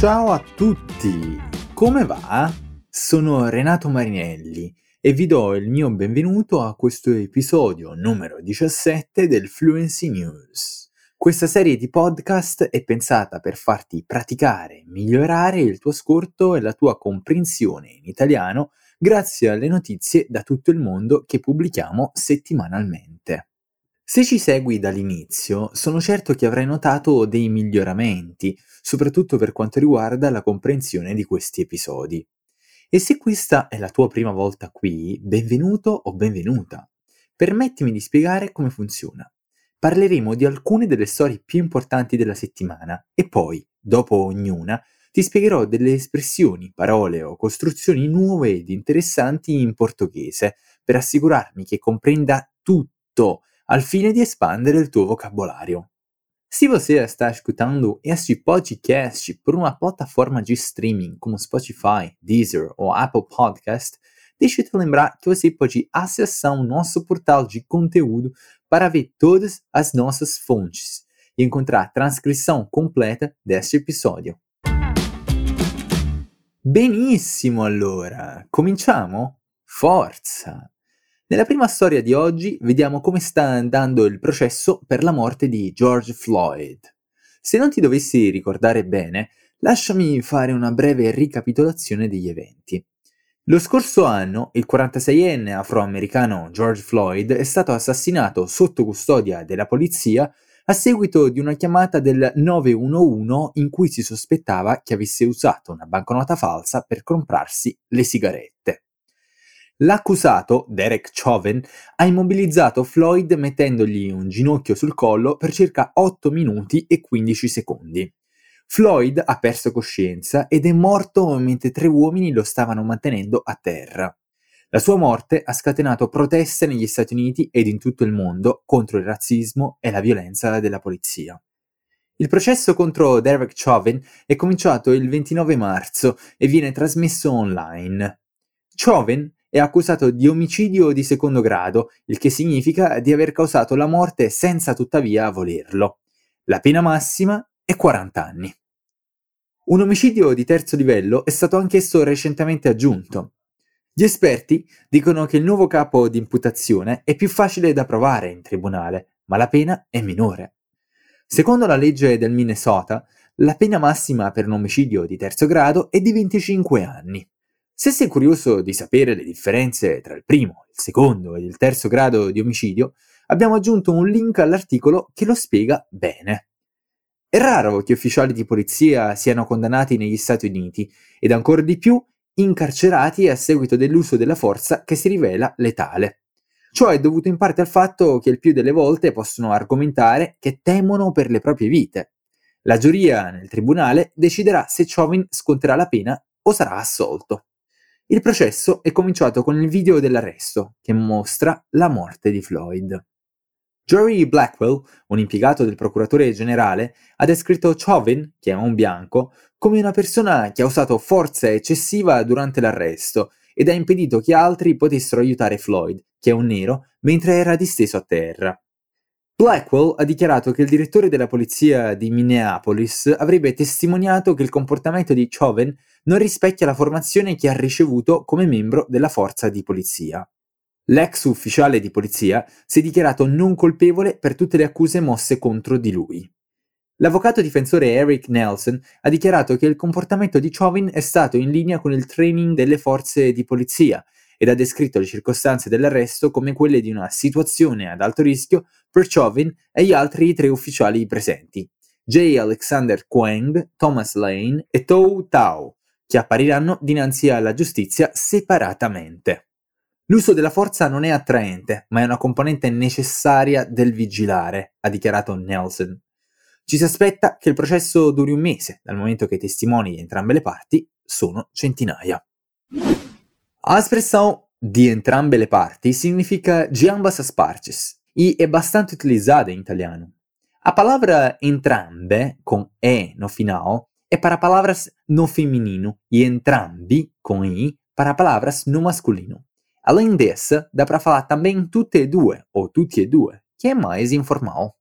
Ciao a tutti! Come va? Sono Renato Marinelli e vi do il mio benvenuto a questo episodio numero 17 del Fluency News. Questa serie di podcast è pensata per farti praticare, migliorare il tuo ascolto e la tua comprensione in italiano grazie alle notizie da tutto il mondo che pubblichiamo settimanalmente. Se ci segui dall'inizio, sono certo che avrai notato dei miglioramenti, soprattutto per quanto riguarda la comprensione di questi episodi. E se questa è la tua prima volta qui, benvenuto o benvenuta. Permettimi di spiegare come funziona. Parleremo di alcune delle storie più importanti della settimana e poi, dopo ognuna, ti spiegherò delle espressioni, parole o costruzioni nuove ed interessanti in portoghese per assicurarmi che comprenda tutto al fine di espandere il tuo vocabolario. Se você está escutando este podcast por uma plataforma de streaming como Spotify, Deezer ou Apple Podcast, deixa eu te lembrar que você pode acessar o nosso portal de conteúdo para ver todas as nossas fontes e encontrar a transcrição completa deste episódio. Benissimo allora, cominciamo? Forza! Nella prima storia di oggi vediamo come sta andando il processo per la morte di George Floyd. Se non ti dovessi ricordare bene, lasciami fare una breve ricapitolazione degli eventi. Lo scorso anno il 46enne afroamericano George Floyd è stato assassinato sotto custodia della polizia a seguito di una chiamata del 911 in cui si sospettava che avesse usato una banconota falsa per comprarsi le sigarette. L'accusato, Derek Chauvin, ha immobilizzato Floyd mettendogli un ginocchio sul collo per circa 8 minuti e 15 secondi. Floyd ha perso coscienza ed è morto mentre tre uomini lo stavano mantenendo a terra. La sua morte ha scatenato proteste negli Stati Uniti ed in tutto il mondo contro il razzismo e la violenza della polizia. Il processo contro Derek Chauvin è cominciato il 29 marzo e viene trasmesso online. Chauvin è accusato di omicidio di secondo grado, il che significa di aver causato la morte senza tuttavia volerlo. La pena massima è 40 anni. Un omicidio di terzo livello è stato anch'esso recentemente aggiunto. Gli esperti dicono che il nuovo capo di imputazione è più facile da provare in tribunale, ma la pena è minore. Secondo la legge del Minnesota, la pena massima per un omicidio di terzo grado è di 25 anni. Se sei curioso di sapere le differenze tra il primo, il secondo ed il terzo grado di omicidio, abbiamo aggiunto un link all'articolo che lo spiega bene. È raro che ufficiali di polizia siano condannati negli Stati Uniti ed ancora di più incarcerati a seguito dell'uso della forza che si rivela letale. Ciò è dovuto in parte al fatto che il più delle volte possono argomentare che temono per le proprie vite. La giuria nel tribunale deciderà se Chauvin sconterà la pena o sarà assolto. Il processo è cominciato con il video dell'arresto, che mostra la morte di Floyd. Jory Blackwell, un impiegato del procuratore generale, ha descritto Chauvin, che è un bianco, come una persona che ha usato forza eccessiva durante l'arresto ed ha impedito che altri potessero aiutare Floyd, che è un nero, mentre era disteso a terra. Blackwell ha dichiarato che il direttore della polizia di Minneapolis avrebbe testimoniato che il comportamento di Chauvin non rispecchia la formazione che ha ricevuto come membro della forza di polizia. L'ex ufficiale di polizia si è dichiarato non colpevole per tutte le accuse mosse contro di lui. L'avvocato difensore Eric Nelson ha dichiarato che il comportamento di Chauvin è stato in linea con il training delle forze di polizia ed ha descritto le circostanze dell'arresto come quelle di una situazione ad alto rischio per Chauvin e gli altri tre ufficiali presenti, J. Alexander Quang, Thomas Lane e Tou Tao, che appariranno dinanzi alla giustizia separatamente. L'uso della forza non è attraente, ma è una componente necessaria del vigilare, ha dichiarato Nelson. Ci si aspetta che il processo duri un mese, dal momento che i testimoni di entrambe le parti sono centinaia. A expressão di entrambe le parti significa de ambas as partes e é bastante utilizada em italiano. A palavra entrambe, com e no final, é para palavras no feminino e entrambi, com i, para palavras no masculino. Além dessa, dá para falar também tutte e due ou tutti e due, que é mais informal.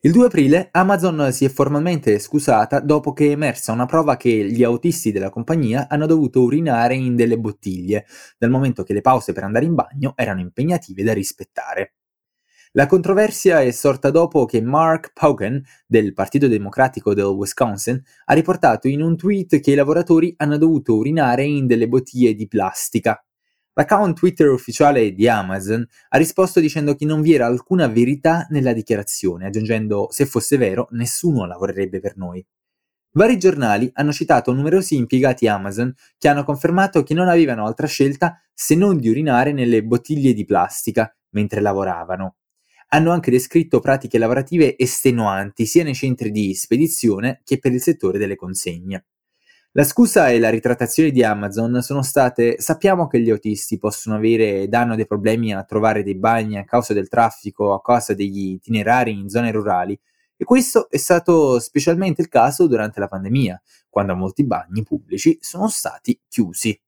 Il 2 aprile Amazon si è formalmente scusata dopo che è emersa una prova che gli autisti della compagnia hanno dovuto urinare in delle bottiglie, dal momento che le pause per andare in bagno erano impegnative da rispettare. La controversia è sorta dopo che Mark Pauken, del Partito Democratico del Wisconsin, ha riportato in un tweet che i lavoratori hanno dovuto urinare in delle bottiglie di plastica, L'account Twitter ufficiale di Amazon ha risposto dicendo che non vi era alcuna verità nella dichiarazione, aggiungendo se fosse vero nessuno lavorerebbe per noi. Vari giornali hanno citato numerosi impiegati Amazon che hanno confermato che non avevano altra scelta se non di urinare nelle bottiglie di plastica mentre lavoravano. Hanno anche descritto pratiche lavorative estenuanti sia nei centri di spedizione che per il settore delle consegne. La scusa e la ritrattazione di Amazon sono state sappiamo che gli autisti possono avere danno dei problemi a trovare dei bagni a causa del traffico, a causa degli itinerari in zone rurali e questo è stato specialmente il caso durante la pandemia, quando molti bagni pubblici sono stati chiusi.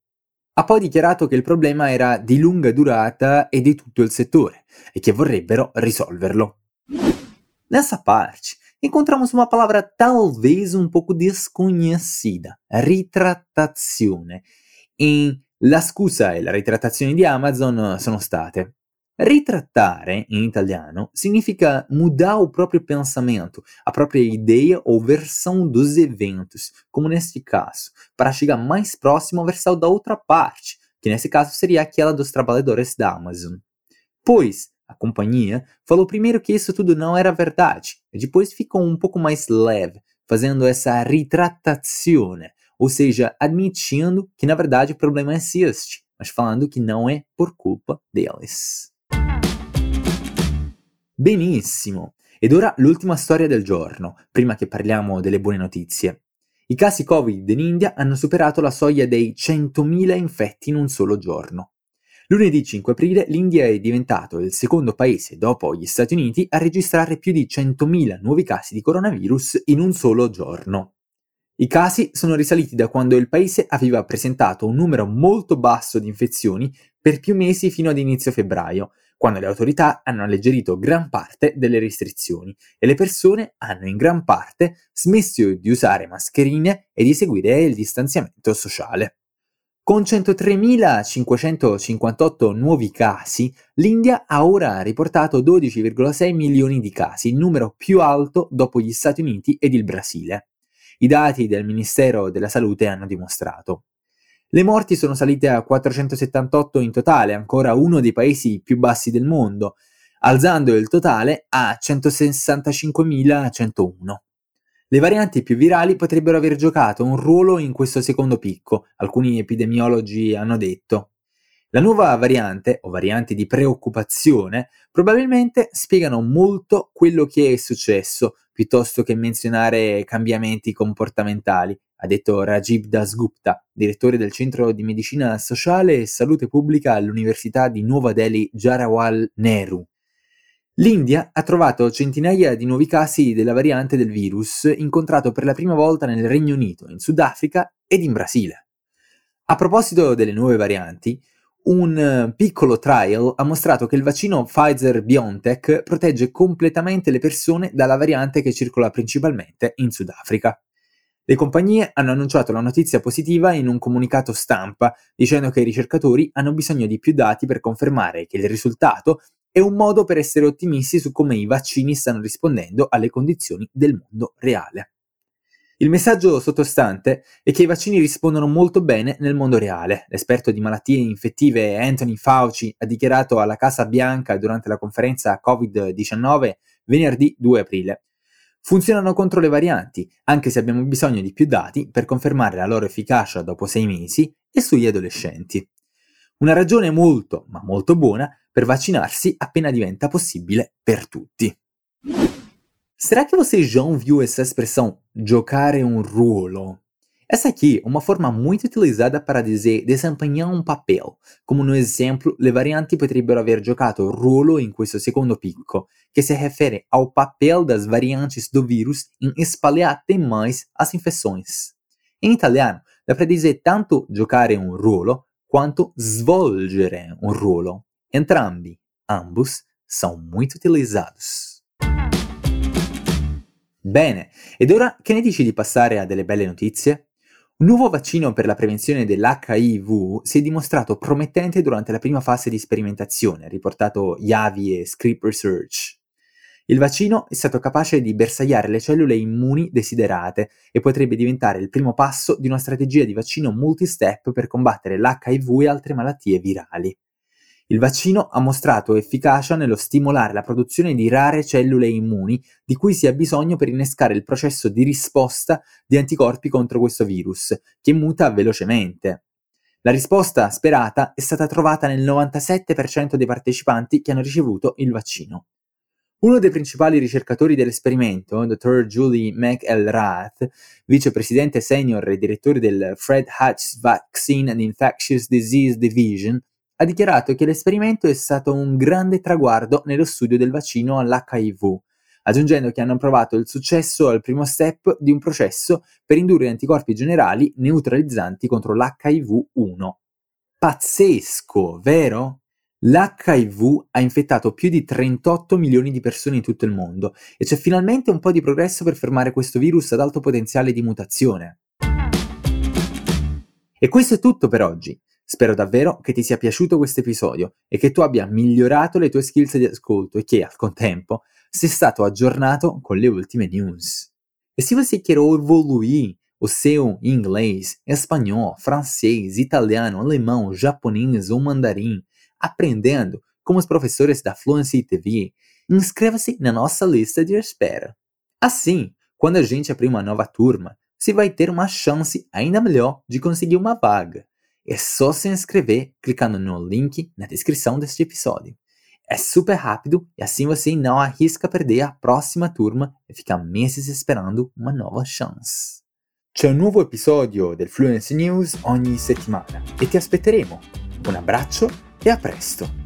Ha poi dichiarato che il problema era di lunga durata e di tutto il settore e che vorrebbero risolverlo. Nessa parte, encontramos uma palavra talvez um pouco desconhecida, ritrattazione. In La scusa e la ritrattazione di Amazon sono state. Ritrattare, in italiano, significa mudar o próprio pensamento, a própria ideia ou versão dos eventos, como neste caso, para chegar mais próximo à versão da outra parte, que nesse caso seria aquela dos trabalhadores da Amazon. Pois, a companhia, falou primeiro que isso tudo não era verdade, e depois ficou um pouco mais leve, fazendo essa ritrattazione, ou seja, admitindo que na verdade o problema existe, mas falando que não é por culpa deles. Benissimo! Ed ora l'ultima storia del giorno, prima che parliamo delle buone notizie. I casi Covid in India hanno superato la soglia dei 100.000 infetti in un solo giorno. Lunedì 5 aprile l'India è diventato il secondo paese dopo gli Stati Uniti a registrare più di 100.000 nuovi casi di coronavirus in un solo giorno. I casi sono risaliti da quando il paese aveva presentato un numero molto basso di infezioni per più mesi fino ad inizio febbraio, quando le autorità hanno alleggerito gran parte delle restrizioni e le persone hanno in gran parte smesso di usare mascherine e di seguire il distanziamento sociale. Con 103.558 nuovi casi, l'India ha ora riportato 12,6 milioni di casi, il numero più alto dopo gli Stati Uniti ed il Brasile. I dati del Ministero della Salute hanno dimostrato. Le morti sono salite a 478 in totale, ancora uno dei paesi più bassi del mondo, alzando il totale a 165.101. Le varianti più virali potrebbero aver giocato un ruolo in questo secondo picco, alcuni epidemiologi hanno detto. La nuova variante, o varianti di preoccupazione, probabilmente spiegano molto quello che è successo, piuttosto che menzionare cambiamenti comportamentali, ha detto Rajiv Dasgupta, direttore del Centro di Medicina Sociale e Salute Pubblica all'Università di Nuova Delhi Jawaharlal Nehru. L'India ha trovato centinaia di nuovi casi della variante del virus incontrato per la prima volta nel Regno Unito, in Sudafrica ed in Brasile. A proposito delle nuove varianti, un eh, piccolo trial ha mostrato che il vaccino Pfizer-BioNTech protegge completamente le persone dalla variante che circola principalmente in Sudafrica. Le compagnie hanno annunciato la notizia positiva in un comunicato stampa, dicendo che i ricercatori hanno bisogno di più dati per confermare che il risultato è un modo per essere ottimisti su come i vaccini stanno rispondendo alle condizioni del mondo reale. Il messaggio sottostante è che i vaccini rispondono molto bene nel mondo reale. L'esperto di malattie infettive Anthony Fauci ha dichiarato alla Casa Bianca durante la conferenza Covid-19 venerdì 2 aprile. Funzionano contro le varianti, anche se abbiamo bisogno di più dati per confermare la loro efficacia dopo sei mesi e sugli adolescenti. Una ragione molto, ma molto buona per vaccinarsi appena diventa possibile per tutti. Será que você já ouviu essa expressão jogar um ruolo? Essa aqui é uma forma muito utilizada para dizer desempenhar um papel, como no exemplo le varianti potrebbero aver giocato ruolo in questo secondo picco, che si refere ao papel das variantes do vírus em espalhar até mais as infecções. In italiano dá para dizer tanto giocare un ruolo quanto svolgere un ruolo. Entrambi, ambos, são muito utilizados. Bene, ed ora che ne dici di passare a delle belle notizie? Un nuovo vaccino per la prevenzione dell'HIV si è dimostrato promettente durante la prima fase di sperimentazione, riportato Yavi e Script Research. Il vaccino è stato capace di bersagliare le cellule immuni desiderate e potrebbe diventare il primo passo di una strategia di vaccino multi-step per combattere l'HIV e altre malattie virali. Il vaccino ha mostrato efficacia nello stimolare la produzione di rare cellule immuni di cui si ha bisogno per innescare il processo di risposta di anticorpi contro questo virus, che muta velocemente. La risposta sperata è stata trovata nel 97% dei partecipanti che hanno ricevuto il vaccino. Uno dei principali ricercatori dell'esperimento, dottor Julie McElrath, vicepresidente senior e direttore del Fred Hutch Vaccine and Infectious Disease Division, ha dichiarato che l'esperimento è stato un grande traguardo nello studio del vaccino all'HIV, aggiungendo che hanno provato il successo al primo step di un processo per indurre anticorpi generali neutralizzanti contro l'HIV-1. Pazzesco, vero? L'HIV ha infettato più di 38 milioni di persone in tutto il mondo e c'è finalmente un po' di progresso per fermare questo virus ad alto potenziale di mutazione. E questo è tutto per oggi. Spero davvero che ti sia piaciuto questo episodio e che tu abbia migliorato le tue skills di ascolto e che, al contempo, sei stato aggiornato com le ultime news. E se você quer evoluir o seu inglês, espanhol, francês, italiano, alemão, japonês ou mandarim, aprendendo com os professores da Fluency TV, inscreva-se na nossa lista de espera. Assim, quando a gente abrir uma nova turma, você vai ter uma chance ainda melhor de conseguir uma vaga. É só se inscrever clicando no link na descrição deste episódio. É super rápido e assim você não arrisca perder a próxima turma e ficar meses esperando uma nova chance. C'è un nuovo episodio del Fluency News ogni settimana e ti aspetteremo. Un abbraccio e a presto!